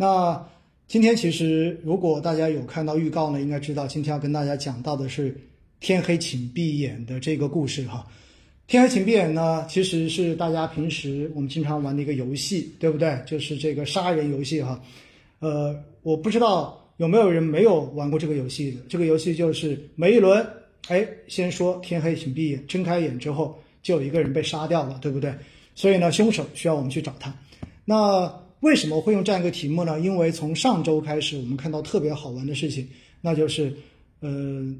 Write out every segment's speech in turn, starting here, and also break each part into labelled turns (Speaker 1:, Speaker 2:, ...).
Speaker 1: 那今天其实如果大家有看到预告呢，应该知道今天要跟大家讲到的是“天黑请闭眼”的这个故事哈。天黑请闭眼呢，其实是大家平时我们经常玩的一个游戏，对不对？就是这个杀人游戏哈。呃，我不知道有没有人没有玩过这个游戏的。这个游戏就是每一轮，哎，先说天黑请闭眼，睁开眼之后就有一个人被杀掉了，对不对？所以呢，凶手需要我们去找他。那为什么会用这样一个题目呢？因为从上周开始，我们看到特别好玩的事情，那就是，呃，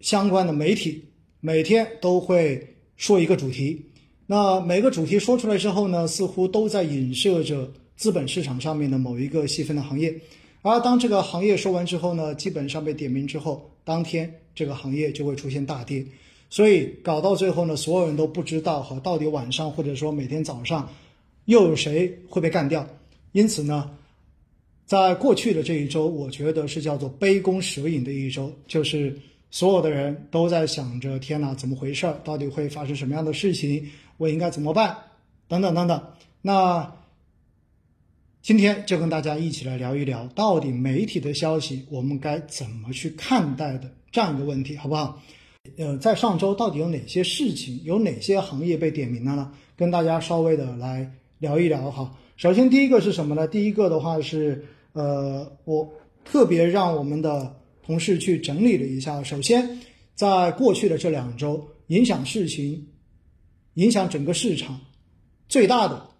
Speaker 1: 相关的媒体每天都会说一个主题。那每个主题说出来之后呢，似乎都在影射着资本市场上面的某一个细分的行业。而当这个行业说完之后呢，基本上被点名之后，当天这个行业就会出现大跌。所以搞到最后呢，所有人都不知道哈，到底晚上或者说每天早上又有谁会被干掉。因此呢，在过去的这一周，我觉得是叫做杯弓蛇影的一周，就是所有的人都在想着：天哪，怎么回事？到底会发生什么样的事情？我应该怎么办？等等等等。那今天就跟大家一起来聊一聊，到底媒体的消息我们该怎么去看待的这样一个问题，好不好？呃，在上周到底有哪些事情，有哪些行业被点名了呢？跟大家稍微的来聊一聊哈。首先，第一个是什么呢？第一个的话是，呃，我特别让我们的同事去整理了一下。首先，在过去的这两周，影响事情、影响整个市场最大的，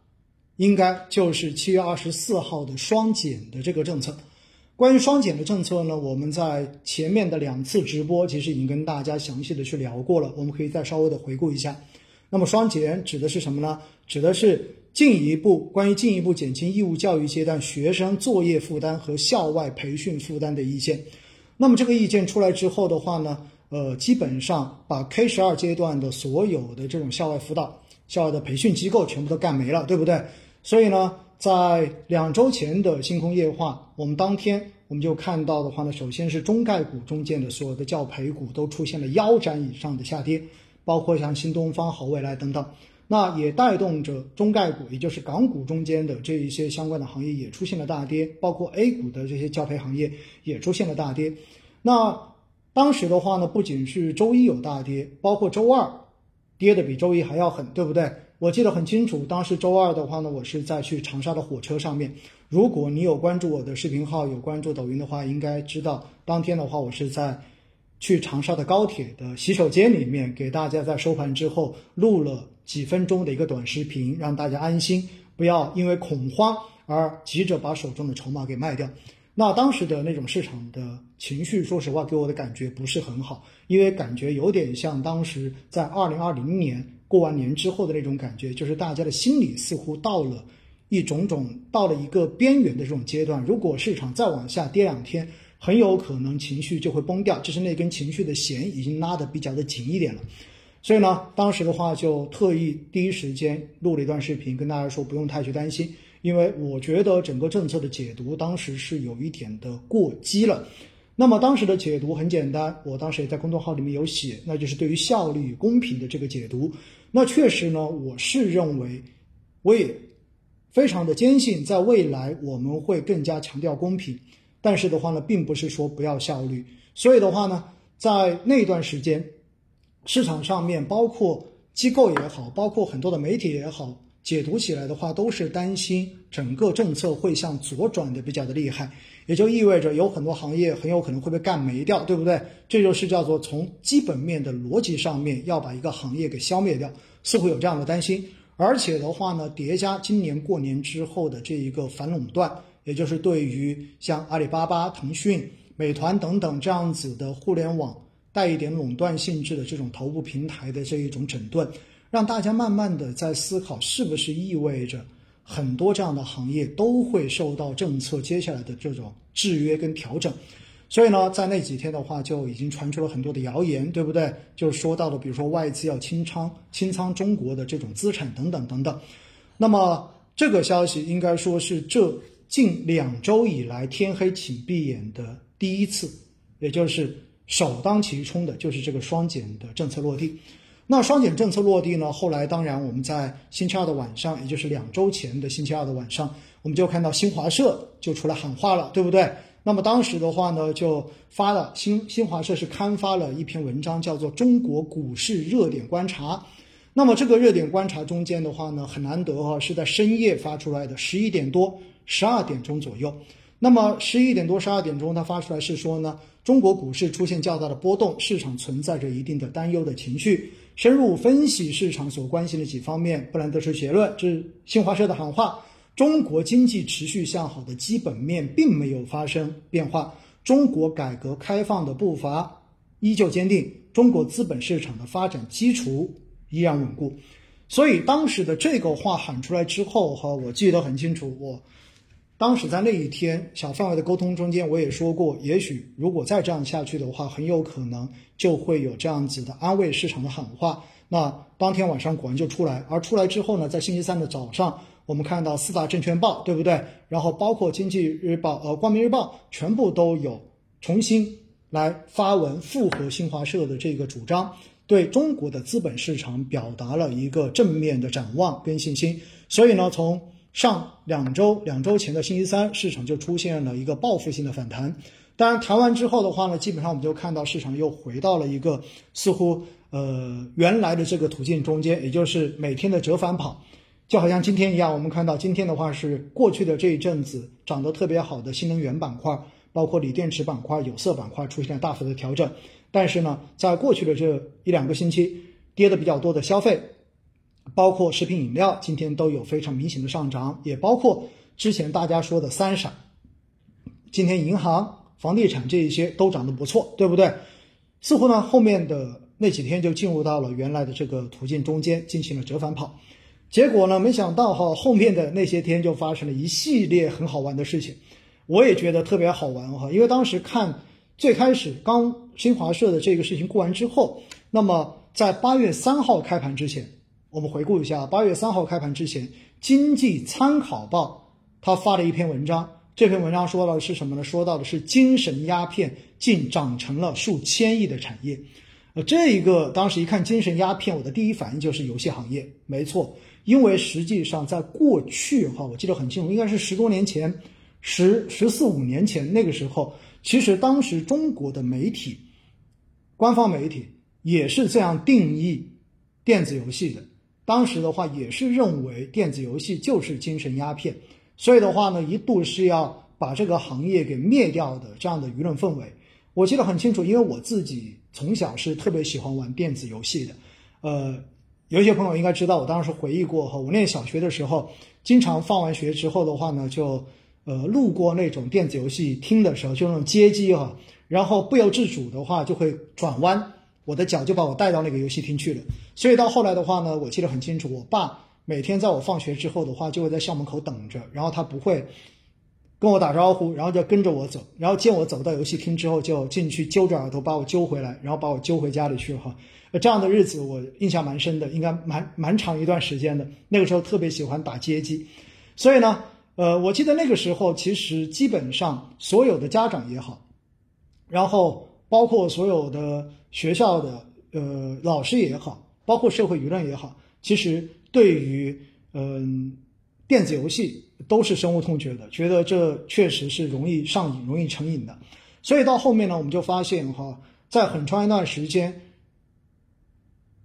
Speaker 1: 应该就是七月二十四号的双减的这个政策。关于双减的政策呢，我们在前面的两次直播其实已经跟大家详细的去聊过了，我们可以再稍微的回顾一下。那么，双减指的是什么呢？指的是。进一步关于进一步减轻义务教育阶段学生作业负担和校外培训负担的意见，那么这个意见出来之后的话呢，呃，基本上把 K 十二阶段的所有的这种校外辅导、校外的培训机构全部都干没了，对不对？所以呢，在两周前的星空夜话，我们当天我们就看到的话呢，首先是中概股中间的所有的教培股都出现了腰斩以上的下跌，包括像新东方、好未来等等。那也带动着中概股，也就是港股中间的这一些相关的行业也出现了大跌，包括 A 股的这些教培行业也出现了大跌。那当时的话呢，不仅是周一有大跌，包括周二跌的比周一还要狠，对不对？我记得很清楚，当时周二的话呢，我是在去长沙的火车上面。如果你有关注我的视频号，有关注抖音的话，应该知道当天的话，我是在去长沙的高铁的洗手间里面，给大家在收盘之后录了。几分钟的一个短视频，让大家安心，不要因为恐慌而急着把手中的筹码给卖掉。那当时的那种市场的情绪，说实话给我的感觉不是很好，因为感觉有点像当时在二零二零年过完年之后的那种感觉，就是大家的心理似乎到了一种种到了一个边缘的这种阶段。如果市场再往下跌两天，很有可能情绪就会崩掉，就是那根情绪的弦已经拉得比较的紧一点了。所以呢，当时的话就特意第一时间录了一段视频，跟大家说不用太去担心，因为我觉得整个政策的解读当时是有一点的过激了。那么当时的解读很简单，我当时也在公众号里面有写，那就是对于效率与公平的这个解读。那确实呢，我是认为，我也非常的坚信，在未来我们会更加强调公平。但是的话呢，并不是说不要效率。所以的话呢，在那段时间。市场上面包括机构也好，包括很多的媒体也好，解读起来的话，都是担心整个政策会向左转的比较的厉害，也就意味着有很多行业很有可能会被干没掉，对不对？这就是叫做从基本面的逻辑上面要把一个行业给消灭掉，似乎有这样的担心。而且的话呢，叠加今年过年之后的这一个反垄断，也就是对于像阿里巴巴、腾讯、美团等等这样子的互联网。带一点垄断性质的这种头部平台的这一种整顿，让大家慢慢的在思考，是不是意味着很多这样的行业都会受到政策接下来的这种制约跟调整。所以呢，在那几天的话，就已经传出了很多的谣言，对不对？就是说到了，比如说外资要清仓清仓中国的这种资产等等等等。那么这个消息应该说是这近两周以来天黑请闭眼的第一次，也就是。首当其冲的就是这个双减的政策落地。那双减政策落地呢？后来当然我们在星期二的晚上，也就是两周前的星期二的晚上，我们就看到新华社就出来喊话了，对不对？那么当时的话呢，就发了新新华社是刊发了一篇文章，叫做《中国股市热点观察》。那么这个热点观察中间的话呢，很难得哈，是在深夜发出来的，十一点多、十二点钟左右。那么十一点多、十二点钟，它发出来是说呢，中国股市出现较大的波动，市场存在着一定的担忧的情绪。深入分析市场所关心的几方面，不难得出结论：这是新华社的喊话。中国经济持续向好的基本面并没有发生变化，中国改革开放的步伐依旧坚定，中国资本市场的发展基础依然稳固。所以当时的这个话喊出来之后，哈，我记得很清楚。我当时在那一天小范围的沟通中间，我也说过，也许如果再这样下去的话，很有可能就会有这样子的安慰市场的喊话。那当天晚上果然就出来，而出来之后呢，在星期三的早上。我们看到四大证券报，对不对？然后包括经济日报、呃光明日报，全部都有重新来发文复合新华社的这个主张，对中国的资本市场表达了一个正面的展望跟信心。所以呢，从上两周、两周前的星期三，市场就出现了一个报复性的反弹。当然，弹完之后的话呢，基本上我们就看到市场又回到了一个似乎呃原来的这个途径中间，也就是每天的折返跑。就好像今天一样，我们看到今天的话是过去的这一阵子涨得特别好的新能源板块，包括锂电池板块、有色板块出现了大幅的调整。但是呢，在过去的这一两个星期，跌的比较多的消费，包括食品饮料，今天都有非常明显的上涨，也包括之前大家说的三闪，今天银行、房地产这一些都涨得不错，对不对？似乎呢，后面的那几天就进入到了原来的这个途径中间，进行了折返跑。结果呢？没想到哈，后面的那些天就发生了一系列很好玩的事情，我也觉得特别好玩哈。因为当时看最开始刚新华社的这个事情过完之后，那么在八月三号开盘之前，我们回顾一下，八月三号开盘之前，《经济参考报》他发了一篇文章，这篇文章说到的是什么呢？说到的是精神鸦片竟长成了数千亿的产业。呃，这一个当时一看精神鸦片，我的第一反应就是游戏行业，没错。因为实际上，在过去哈，我记得很清楚，应该是十多年前，十十四五年前那个时候，其实当时中国的媒体，官方媒体也是这样定义电子游戏的。当时的话，也是认为电子游戏就是精神鸦片，所以的话呢，一度是要把这个行业给灭掉的这样的舆论氛围。我记得很清楚，因为我自己从小是特别喜欢玩电子游戏的，呃。有些朋友应该知道，我当时回忆过哈，我念小学的时候，经常放完学之后的话呢，就呃路过那种电子游戏厅的时候，就那种街机哈，然后不由自主的话就会转弯，我的脚就把我带到那个游戏厅去了。所以到后来的话呢，我记得很清楚，我爸每天在我放学之后的话，就会在校门口等着，然后他不会跟我打招呼，然后就跟着我走，然后见我走到游戏厅之后，就进去揪着耳朵把我揪回来，然后把我揪回家里去哈。这样的日子我印象蛮深的，应该蛮蛮长一段时间的。那个时候特别喜欢打街机，所以呢，呃，我记得那个时候其实基本上所有的家长也好，然后包括所有的学校的呃老师也好，包括社会舆论也好，其实对于嗯电子游戏都是深恶痛绝的，觉得这确实是容易上瘾、容易成瘾的。所以到后面呢，我们就发现哈，在很长一段时间。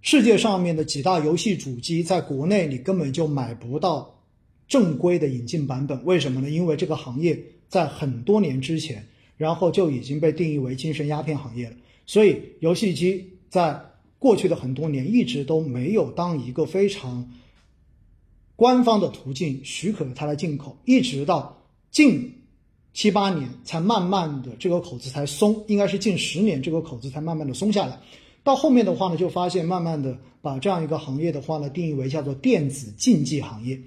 Speaker 1: 世界上面的几大游戏主机，在国内你根本就买不到正规的引进版本，为什么呢？因为这个行业在很多年之前，然后就已经被定义为精神鸦片行业了。所以游戏机在过去的很多年一直都没有当一个非常官方的途径许可它来进口，一直到近七八年才慢慢的这个口子才松，应该是近十年这个口子才慢慢的松下来。到后面的话呢，就发现慢慢的把这样一个行业的话呢，定义为叫做电子竞技行业，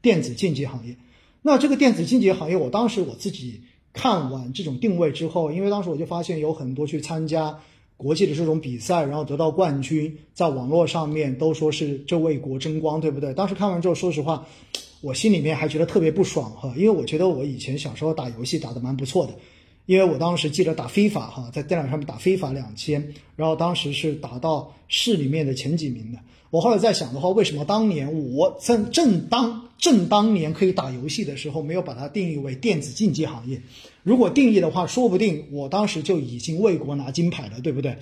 Speaker 1: 电子竞技行业。那这个电子竞技行业，我当时我自己看完这种定位之后，因为当时我就发现有很多去参加国际的这种比赛，然后得到冠军，在网络上面都说是这为国争光，对不对？当时看完之后，说实话，我心里面还觉得特别不爽哈，因为我觉得我以前小时候打游戏打得蛮不错的。因为我当时记得打非法哈，在电脑上面打非法两千，然后当时是打到市里面的前几名的。我后来在想的话，为什么当年我正正当正当年可以打游戏的时候，没有把它定义为电子竞技行业？如果定义的话，说不定我当时就已经为国拿金牌了，对不对？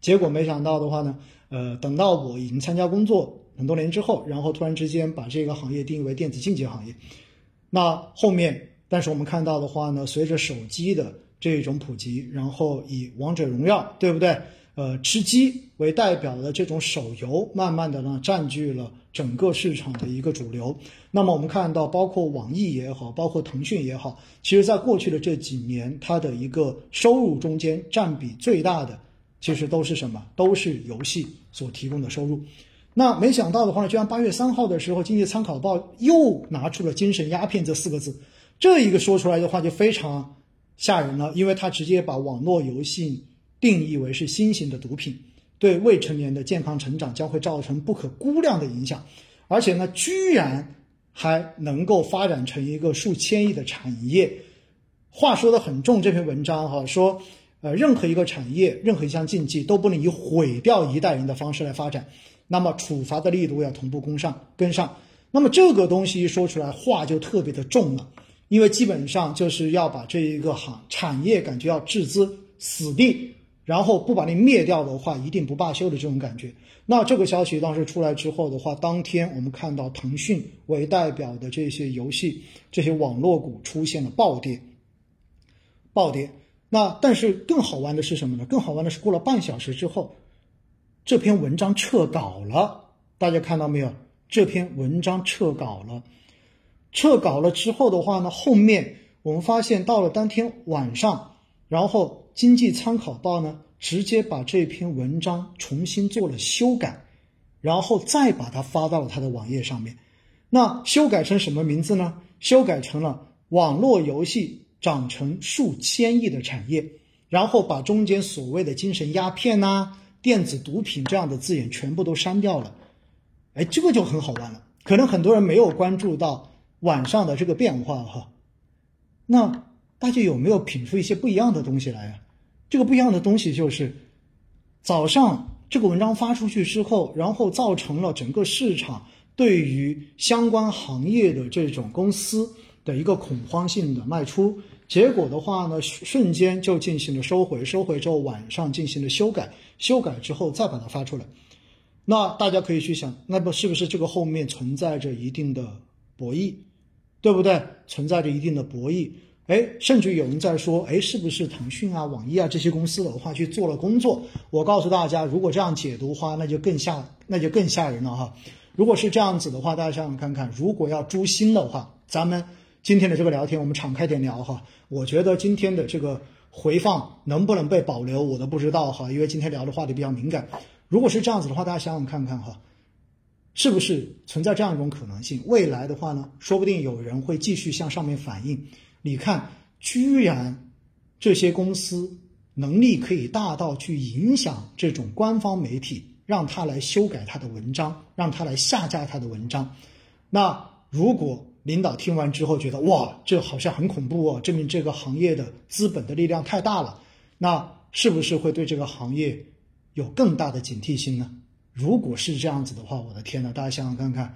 Speaker 1: 结果没想到的话呢，呃，等到我已经参加工作很多年之后，然后突然之间把这个行业定义为电子竞技行业，那后面，但是我们看到的话呢，随着手机的这种普及，然后以王者荣耀，对不对？呃，吃鸡为代表的这种手游，慢慢的呢占据了整个市场的一个主流。那么我们看到，包括网易也好，包括腾讯也好，其实在过去的这几年，它的一个收入中间占比最大的，其实都是什么？都是游戏所提供的收入。那没想到的话呢，居然八月三号的时候，《经济参考报》又拿出了“精神鸦片”这四个字，这一个说出来的话就非常。吓人了，因为他直接把网络游戏定义为是新型的毒品，对未成年的健康成长将会造成不可估量的影响，而且呢，居然还能够发展成一个数千亿的产业。话说的很重，这篇文章哈说，呃，任何一个产业，任何一项竞技都不能以毁掉一代人的方式来发展，那么处罚的力度要同步跟上，跟上。那么这个东西一说出来，话就特别的重了。因为基本上就是要把这一个行产业感觉要置之死地，然后不把你灭掉的话，一定不罢休的这种感觉。那这个消息当时出来之后的话，当天我们看到腾讯为代表的这些游戏、这些网络股出现了暴跌，暴跌。那但是更好玩的是什么呢？更好玩的是过了半小时之后，这篇文章撤稿了。大家看到没有？这篇文章撤稿了。撤稿了之后的话呢，后面我们发现到了当天晚上，然后《经济参考报》呢直接把这篇文章重新做了修改，然后再把它发到了它的网页上面。那修改成什么名字呢？修改成了网络游戏长成数千亿的产业，然后把中间所谓的精神鸦片呐、电子毒品这样的字眼全部都删掉了。哎，这个就很好玩了。可能很多人没有关注到。晚上的这个变化哈，那大家有没有品出一些不一样的东西来啊？这个不一样的东西就是，早上这个文章发出去之后，然后造成了整个市场对于相关行业的这种公司的一个恐慌性的卖出，结果的话呢，瞬间就进行了收回，收回之后晚上进行了修改，修改之后再把它发出来，那大家可以去想，那不是不是这个后面存在着一定的博弈？对不对？存在着一定的博弈，哎，甚至有人在说，哎，是不是腾讯啊、网易啊这些公司的话去做了工作？我告诉大家，如果这样解读的话，那就更吓，那就更吓人了哈。如果是这样子的话，大家想想看看，如果要诛心的话，咱们今天的这个聊天，我们敞开点聊哈。我觉得今天的这个回放能不能被保留，我都不知道哈，因为今天聊的话题比较敏感。如果是这样子的话，大家想想看看哈。是不是存在这样一种可能性？未来的话呢，说不定有人会继续向上面反映。你看，居然这些公司能力可以大到去影响这种官方媒体，让他来修改他的文章，让他来下架他的文章。那如果领导听完之后觉得哇，这好像很恐怖哦，证明这个行业的资本的力量太大了，那是不是会对这个行业有更大的警惕心呢？如果是这样子的话，我的天呐，大家想想看看，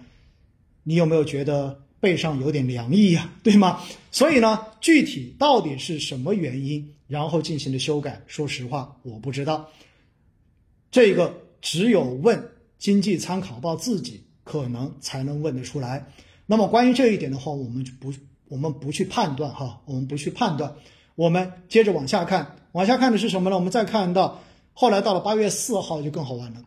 Speaker 1: 你有没有觉得背上有点凉意呀？对吗？所以呢，具体到底是什么原因，然后进行的修改？说实话，我不知道。这个只有问《经济参考报》自己可能才能问得出来。那么关于这一点的话，我们就不，我们不去判断哈，我们不去判断。我们接着往下看，往下看的是什么呢？我们再看到后来到了八月四号就更好玩了。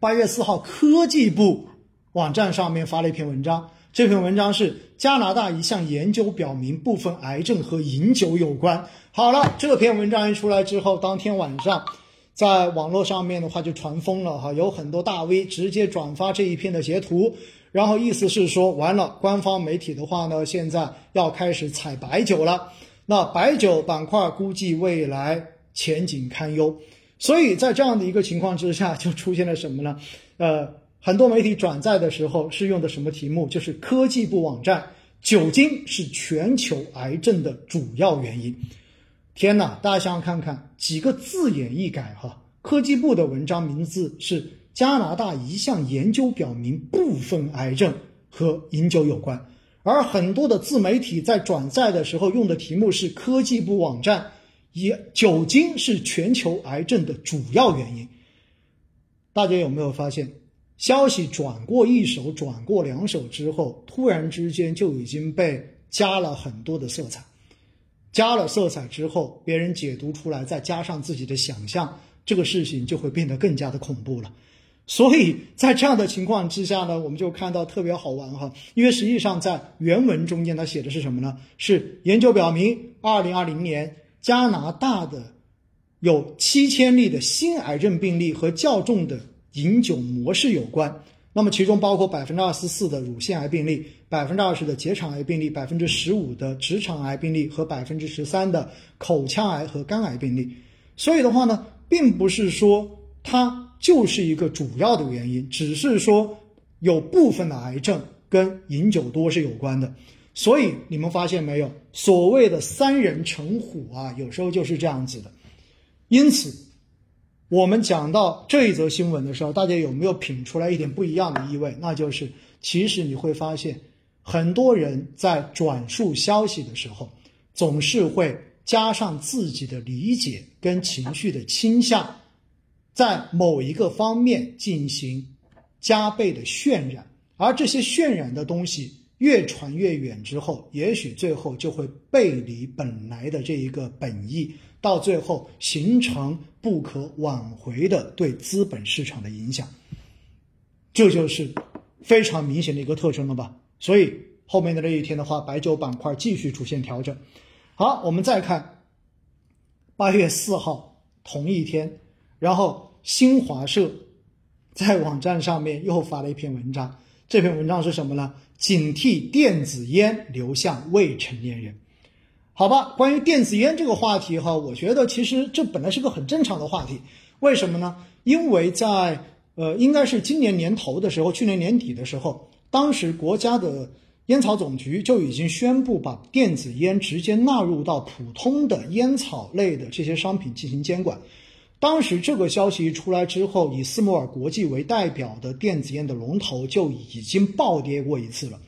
Speaker 1: 八月四号，科技部网站上面发了一篇文章。这篇文章是加拿大一项研究表明，部分癌症和饮酒有关。好了，这篇文章一出来之后，当天晚上，在网络上面的话就传疯了哈，有很多大 V 直接转发这一篇的截图，然后意思是说，完了，官方媒体的话呢，现在要开始采白酒了。那白酒板块估计未来前景堪忧。所以在这样的一个情况之下，就出现了什么呢？呃，很多媒体转载的时候是用的什么题目？就是科技部网站，酒精是全球癌症的主要原因。天哪！大家想想看看，几个字眼一改，哈，科技部的文章名字是加拿大一项研究表明部分癌症和饮酒有关，而很多的自媒体在转载的时候用的题目是科技部网站，以酒精是全球癌症的主要原因。大家有没有发现，消息转过一手、转过两手之后，突然之间就已经被加了很多的色彩。加了色彩之后，别人解读出来，再加上自己的想象，这个事情就会变得更加的恐怖了。所以在这样的情况之下呢，我们就看到特别好玩哈，因为实际上在原文中间它写的是什么呢？是研究表明，二零二零年加拿大的有七千例的新癌症病例和较重的饮酒模式有关。那么其中包括百分之二十四的乳腺癌病例，百分之二十的结肠癌病例，百分之十五的直肠癌病例和百分之十三的口腔癌和肝癌病例。所以的话呢，并不是说它就是一个主要的原因，只是说有部分的癌症跟饮酒多是有关的。所以你们发现没有，所谓的三人成虎啊，有时候就是这样子的。因此。我们讲到这一则新闻的时候，大家有没有品出来一点不一样的意味？那就是，其实你会发现，很多人在转述消息的时候，总是会加上自己的理解跟情绪的倾向，在某一个方面进行加倍的渲染，而这些渲染的东西越传越远之后，也许最后就会背离本来的这一个本意。到最后形成不可挽回的对资本市场的影响，这就是非常明显的一个特征了吧？所以后面的那一天的话，白酒板块继续出现调整。好，我们再看八月四号同一天，然后新华社在网站上面又发了一篇文章，这篇文章是什么呢？警惕电子烟流向未成年人。好吧，关于电子烟这个话题哈，我觉得其实这本来是个很正常的话题。为什么呢？因为在呃，应该是今年年头的时候，去年年底的时候，当时国家的烟草总局就已经宣布把电子烟直接纳入到普通的烟草类的这些商品进行监管。当时这个消息一出来之后，以斯摩尔国际为代表的电子烟的龙头就已经暴跌过一次了。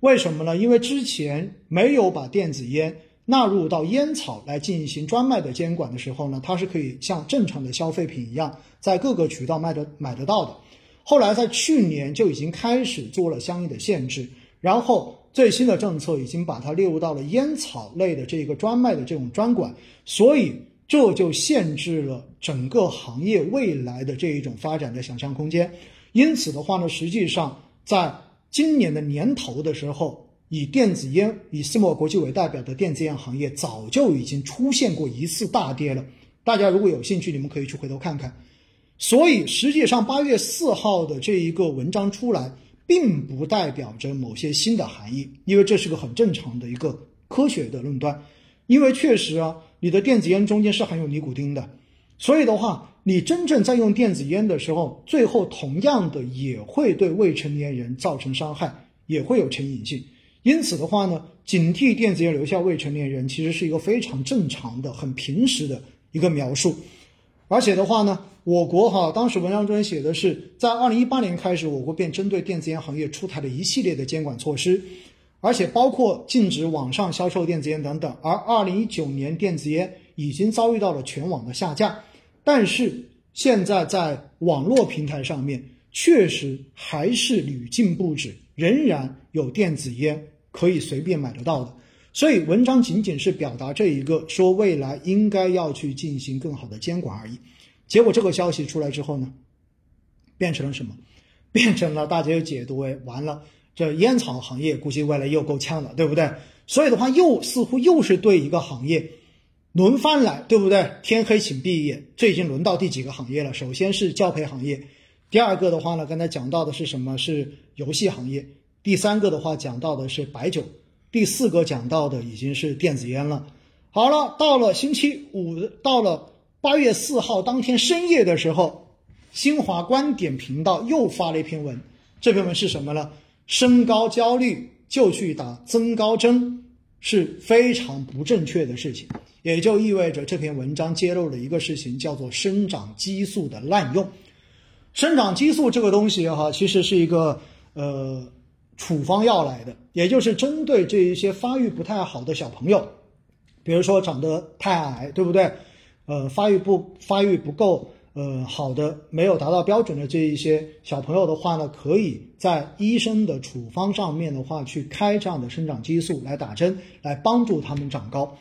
Speaker 1: 为什么呢？因为之前没有把电子烟。纳入到烟草来进行专卖的监管的时候呢，它是可以像正常的消费品一样，在各个渠道卖的买得到的。后来在去年就已经开始做了相应的限制，然后最新的政策已经把它列入到了烟草类的这个专卖的这种专管，所以这就限制了整个行业未来的这一种发展的想象空间。因此的话呢，实际上在今年的年头的时候。以电子烟、以斯莫国际为代表的电子烟行业早就已经出现过一次大跌了。大家如果有兴趣，你们可以去回头看看。所以，实际上八月四号的这一个文章出来，并不代表着某些新的含义，因为这是个很正常的一个科学的论断。因为确实啊，你的电子烟中间是含有尼古丁的，所以的话，你真正在用电子烟的时候，最后同样的也会对未成年人造成伤害，也会有成瘾性。因此的话呢，警惕电子烟留下未成年人，其实是一个非常正常的、很平时的一个描述。而且的话呢，我国哈当时文章中写的是，在二零一八年开始，我国便针对电子烟行业出台了一系列的监管措施，而且包括禁止网上销售电子烟等等。而二零一九年电子烟已经遭遇到了全网的下架，但是现在在网络平台上面，确实还是屡禁不止，仍然有电子烟。可以随便买得到的，所以文章仅仅是表达这一个说未来应该要去进行更好的监管而已。结果这个消息出来之后呢，变成了什么？变成了大家又解读为完了，这烟草行业估计未来又够呛了，对不对？所以的话，又似乎又是对一个行业轮番来，对不对？天黑请闭眼，这已经轮到第几个行业了？首先是教培行业，第二个的话呢，刚才讲到的是什么？是游戏行业。第三个的话讲到的是白酒，第四个讲到的已经是电子烟了。好了，到了星期五，到了八月四号当天深夜的时候，新华观点频道又发了一篇文。这篇文是什么呢？升高焦虑就去打增高针是非常不正确的事情。也就意味着这篇文章揭露了一个事情，叫做生长激素的滥用。生长激素这个东西哈，其实是一个呃处方药来的，也就是针对这一些发育不太好的小朋友，比如说长得太矮，对不对？呃，发育不发育不够。呃，好的，没有达到标准的这一些小朋友的话呢，可以在医生的处方上面的话去开这样的生长激素来打针，来帮助他们长高。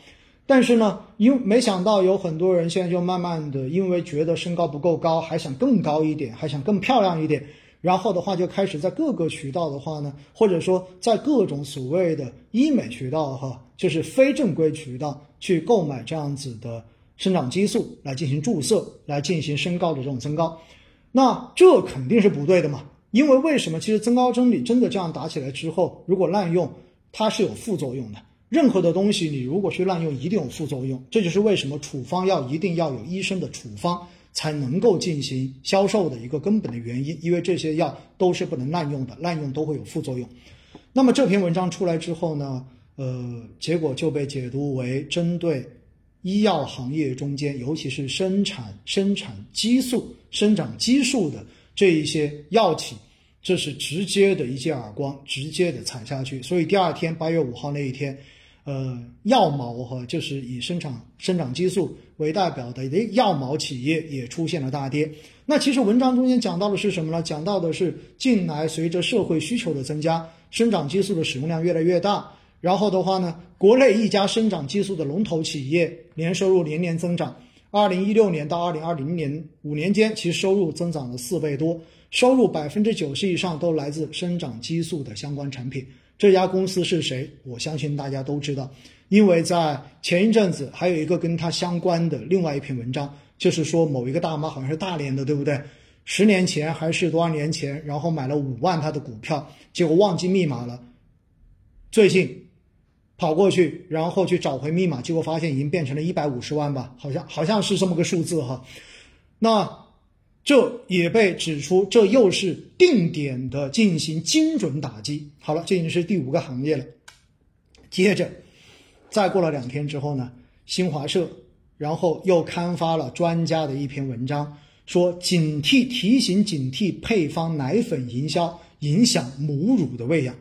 Speaker 1: 但是呢，因没想到有很多人现在就慢慢的，因为觉得身高不够高，还想更高一点，还想更漂亮一点，然后的话就开始在各个渠道的话呢，或者说在各种所谓的医美渠道哈，就是非正规渠道去购买这样子的。生长激素来进行注射，来进行身高的这种增高，那这肯定是不对的嘛？因为为什么？其实增高针你真的这样打起来之后，如果滥用，它是有副作用的。任何的东西你如果去滥用，一定有副作用。这就是为什么处方药一定要有医生的处方才能够进行销售的一个根本的原因。因为这些药都是不能滥用的，滥用都会有副作用。那么这篇文章出来之后呢？呃，结果就被解读为针对。医药行业中间，尤其是生产生产激素、生长激素的这一些药企，这是直接的一记耳光，直接的踩下去。所以第二天八月五号那一天，呃，药毛哈，就是以生产生长激素为代表的药毛企业也出现了大跌。那其实文章中间讲到的是什么呢？讲到的是近来随着社会需求的增加，生长激素的使用量越来越大。然后的话呢，国内一家生长激素的龙头企业年收入年年增长，二零一六年到二零二零年五年间，其收入增长了四倍多，收入百分之九十以上都来自生长激素的相关产品。这家公司是谁？我相信大家都知道，因为在前一阵子还有一个跟它相关的另外一篇文章，就是说某一个大妈好像是大连的，对不对？十年前还是多少年前，然后买了五万他的股票，结果忘记密码了，最近。跑过去，然后去找回密码，结果发现已经变成了一百五十万吧，好像好像是这么个数字哈。那这也被指出，这又是定点的进行精准打击。好了，这已经是第五个行业了。接着，再过了两天之后呢，新华社然后又刊发了专家的一篇文章，说警惕提醒警惕配方奶粉营销影响母乳的喂养，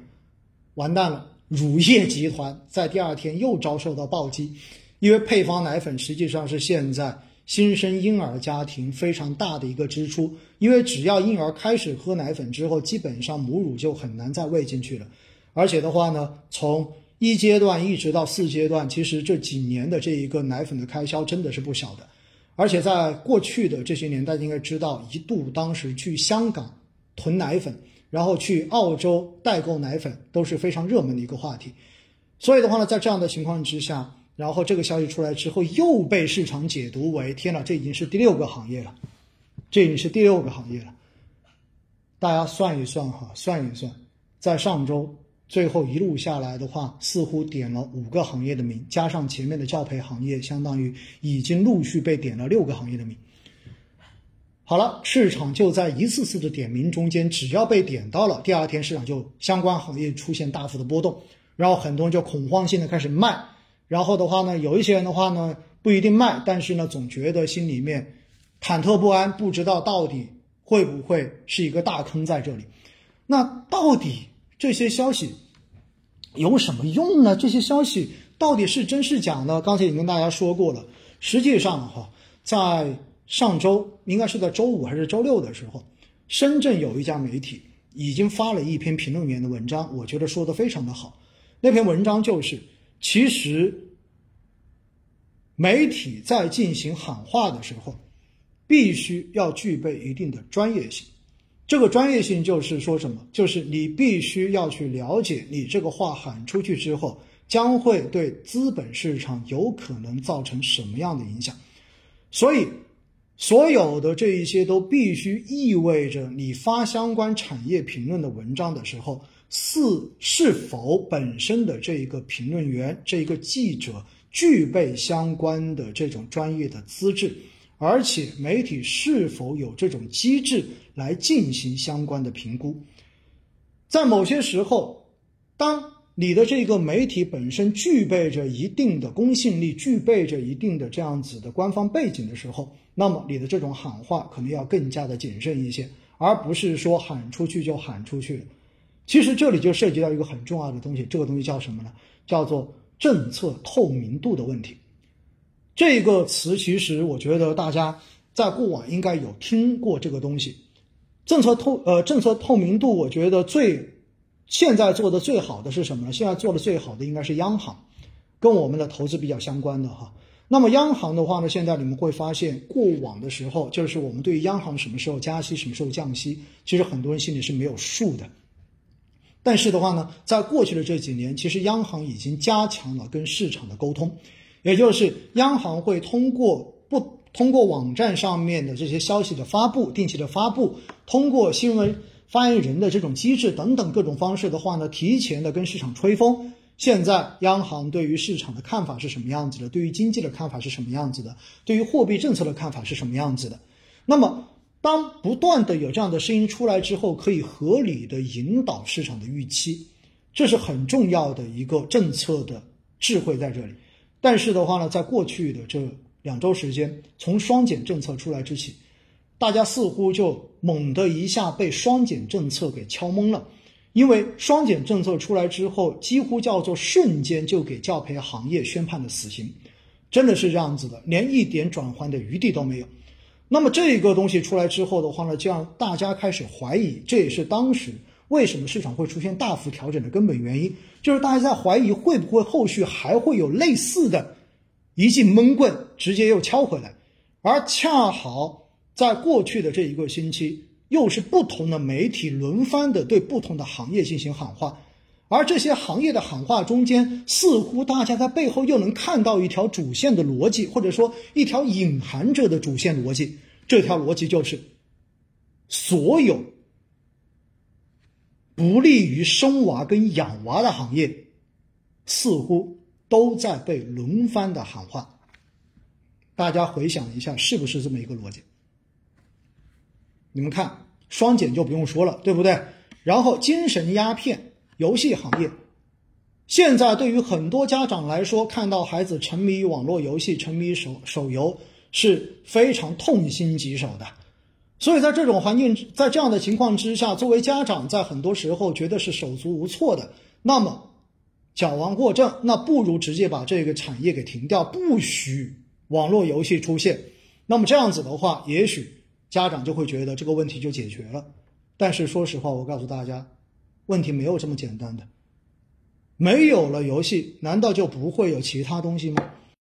Speaker 1: 完蛋了。乳业集团在第二天又遭受到暴击，因为配方奶粉实际上是现在新生婴儿家庭非常大的一个支出，因为只要婴儿开始喝奶粉之后，基本上母乳就很难再喂进去了。而且的话呢，从一阶段一直到四阶段，其实这几年的这一个奶粉的开销真的是不小的。而且在过去的这些年，大家应该知道，一度当时去香港囤奶粉。然后去澳洲代购奶粉都是非常热门的一个话题，所以的话呢，在这样的情况之下，然后这个消息出来之后，又被市场解读为天哪，这已经是第六个行业了，这已经是第六个行业了。大家算一算哈，算一算，在上周最后一路下来的话，似乎点了五个行业的名，加上前面的教培行业，相当于已经陆续被点了六个行业的名。好了，市场就在一次次的点名中间，只要被点到了，第二天市场就相关行业出现大幅的波动，然后很多人就恐慌性的开始卖，然后的话呢，有一些人的话呢不一定卖，但是呢总觉得心里面忐忑不安，不知道到底会不会是一个大坑在这里。那到底这些消息有什么用呢？这些消息到底是真是假呢？刚才已经跟大家说过了，实际上哈，在上周应该是在周五还是周六的时候，深圳有一家媒体已经发了一篇评论员的文章，我觉得说的非常的好。那篇文章就是，其实媒体在进行喊话的时候，必须要具备一定的专业性。这个专业性就是说什么？就是你必须要去了解，你这个话喊出去之后，将会对资本市场有可能造成什么样的影响。所以。所有的这一些都必须意味着，你发相关产业评论的文章的时候，是是否本身的这一个评论员、这一个记者具备相关的这种专业的资质，而且媒体是否有这种机制来进行相关的评估。在某些时候，当你的这个媒体本身具备着一定的公信力，具备着一定的这样子的官方背景的时候，那么你的这种喊话可能要更加的谨慎一些，而不是说喊出去就喊出去了。其实这里就涉及到一个很重要的东西，这个东西叫什么呢？叫做政策透明度的问题。这个词其实我觉得大家在过往应该有听过这个东西。政策透呃政策透明度，我觉得最现在做的最好的是什么呢？现在做的最好的应该是央行，跟我们的投资比较相关的哈。那么央行的话呢，现在你们会发现，过往的时候就是我们对于央行什么时候加息、什么时候降息，其实很多人心里是没有数的。但是的话呢，在过去的这几年，其实央行已经加强了跟市场的沟通，也就是央行会通过不通过网站上面的这些消息的发布、定期的发布，通过新闻发言人的这种机制等等各种方式的话呢，提前的跟市场吹风。现在央行对于市场的看法是什么样子的？对于经济的看法是什么样子的？对于货币政策的看法是什么样子的？那么。当不断的有这样的声音出来之后，可以合理的引导市场的预期，这是很重要的一个政策的智慧在这里。但是的话呢，在过去的这两周时间，从双减政策出来之起，大家似乎就猛的一下被双减政策给敲懵了，因为双减政策出来之后，几乎叫做瞬间就给教培行业宣判了死刑，真的是这样子的，连一点转圜的余地都没有。那么这个东西出来之后的话呢，就让大家开始怀疑，这也是当时为什么市场会出现大幅调整的根本原因，就是大家在怀疑会不会后续还会有类似的，一记闷棍直接又敲回来，而恰好在过去的这一个星期，又是不同的媒体轮番的对不同的行业进行喊话，而这些行业的喊话中间，似乎大家在背后又能看到一条主线的逻辑，或者说一条隐含着的主线逻辑。这条逻辑就是，所有不利于生娃跟养娃的行业，似乎都在被轮番的喊话。大家回想一下，是不是这么一个逻辑？你们看，双减就不用说了，对不对？然后精神鸦片游戏行业，现在对于很多家长来说，看到孩子沉迷于网络游戏、沉迷于手手游。是非常痛心疾首的，所以在这种环境，在这样的情况之下，作为家长，在很多时候觉得是手足无措的。那么，矫枉过正，那不如直接把这个产业给停掉，不许网络游戏出现。那么这样子的话，也许家长就会觉得这个问题就解决了。但是说实话，我告诉大家，问题没有这么简单的。没有了游戏，难道就不会有其他东西吗？